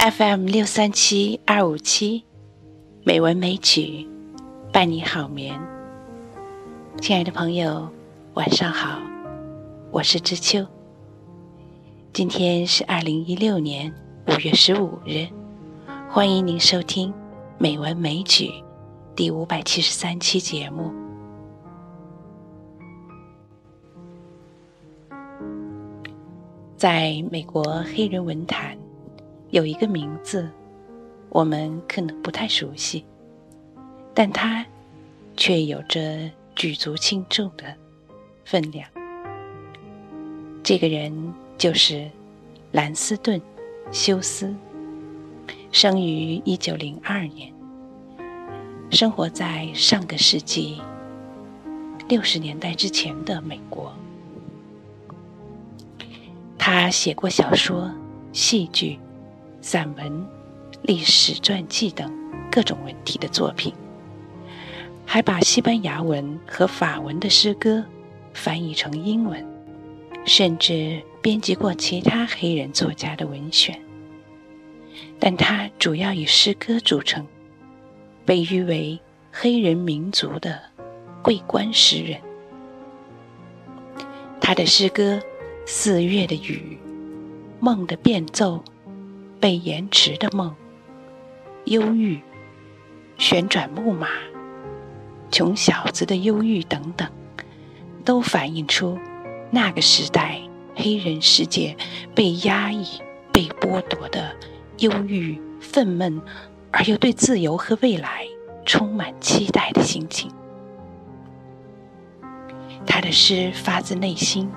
FM 六三七二五七，美文美曲，伴你好眠。亲爱的朋友，晚上好，我是知秋。今天是二零一六年五月十五日，欢迎您收听《美文美曲》第五百七十三期节目。在美国黑人文坛，有一个名字，我们可能不太熟悉，但它却有着举足轻重的分量。这个人就是兰斯顿·休斯，生于一九零二年，生活在上个世纪六十年代之前的美国。他写过小说、戏剧、散文、历史传记等各种文体的作品，还把西班牙文和法文的诗歌翻译成英文，甚至编辑过其他黑人作家的文选。但他主要以诗歌著称，被誉为黑人民族的桂冠诗人。他的诗歌。四月的雨，梦的变奏，被延迟的梦，忧郁，旋转木马，穷小子的忧郁等等，都反映出那个时代黑人世界被压抑、被剥夺的忧郁、愤懑，而又对自由和未来充满期待的心情。他的诗发自内心。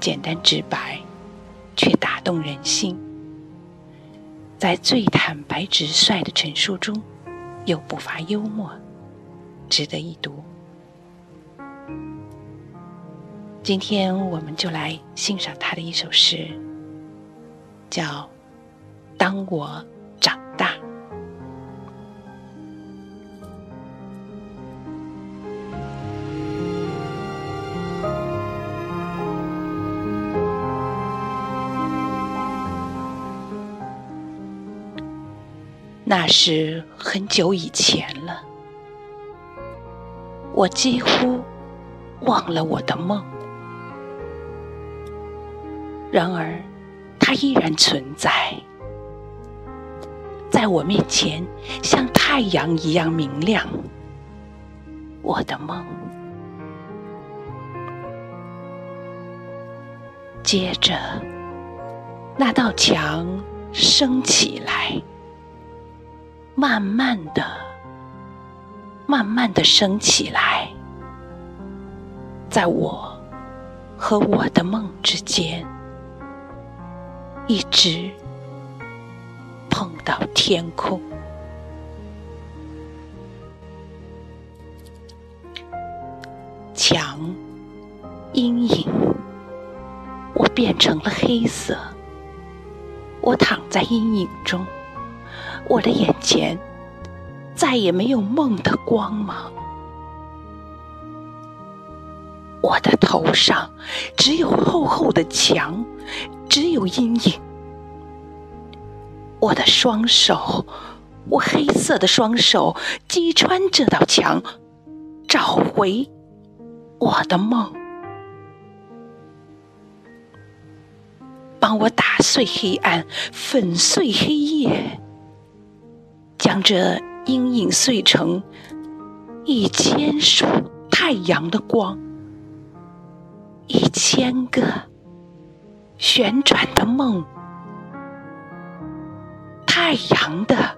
简单直白，却打动人心。在最坦白直率的陈述中，又不乏幽默，值得一读。今天我们就来欣赏他的一首诗，叫《当我那是很久以前了，我几乎忘了我的梦，然而它依然存在，在我面前像太阳一样明亮。我的梦，接着那道墙升起来。慢慢的，慢慢的升起来，在我和我的梦之间，一直碰到天空。墙，阴影，我变成了黑色，我躺在阴影中。我的眼前再也没有梦的光芒，我的头上只有厚厚的墙，只有阴影。我的双手，我黑色的双手击穿这道墙，找回我的梦，帮我打碎黑暗，粉碎黑夜。将这阴影碎成一千束太阳的光，一千个旋转的梦，太阳的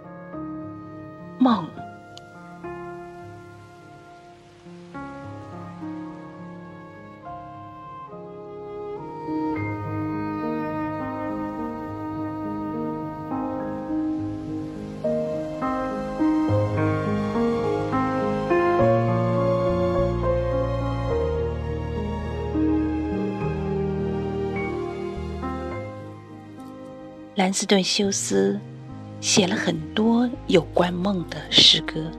兰斯顿·休斯写了很多有关梦的诗歌。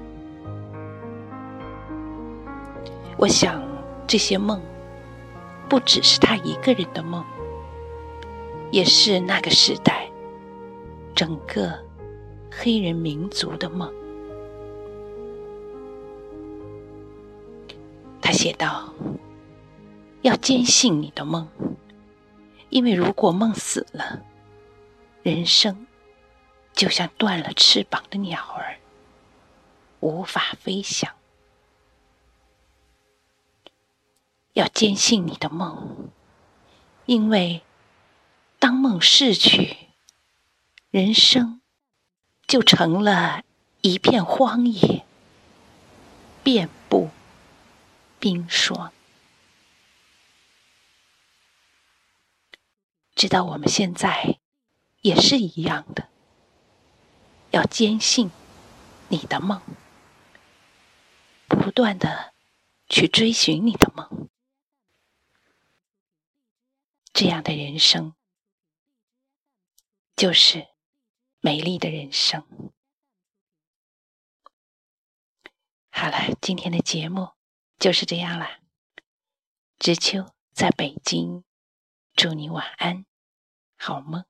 我想，这些梦不只是他一个人的梦，也是那个时代整个黑人民族的梦。他写道：“要坚信你的梦，因为如果梦死了，人生就像断了翅膀的鸟儿，无法飞翔。要坚信你的梦，因为当梦逝去。”人生就成了一片荒野，遍布冰霜。直到我们现在也是一样的，要坚信你的梦，不断的去追寻你的梦，这样的人生就是。美丽的人生。好了，今天的节目就是这样了。知秋在北京，祝你晚安，好梦。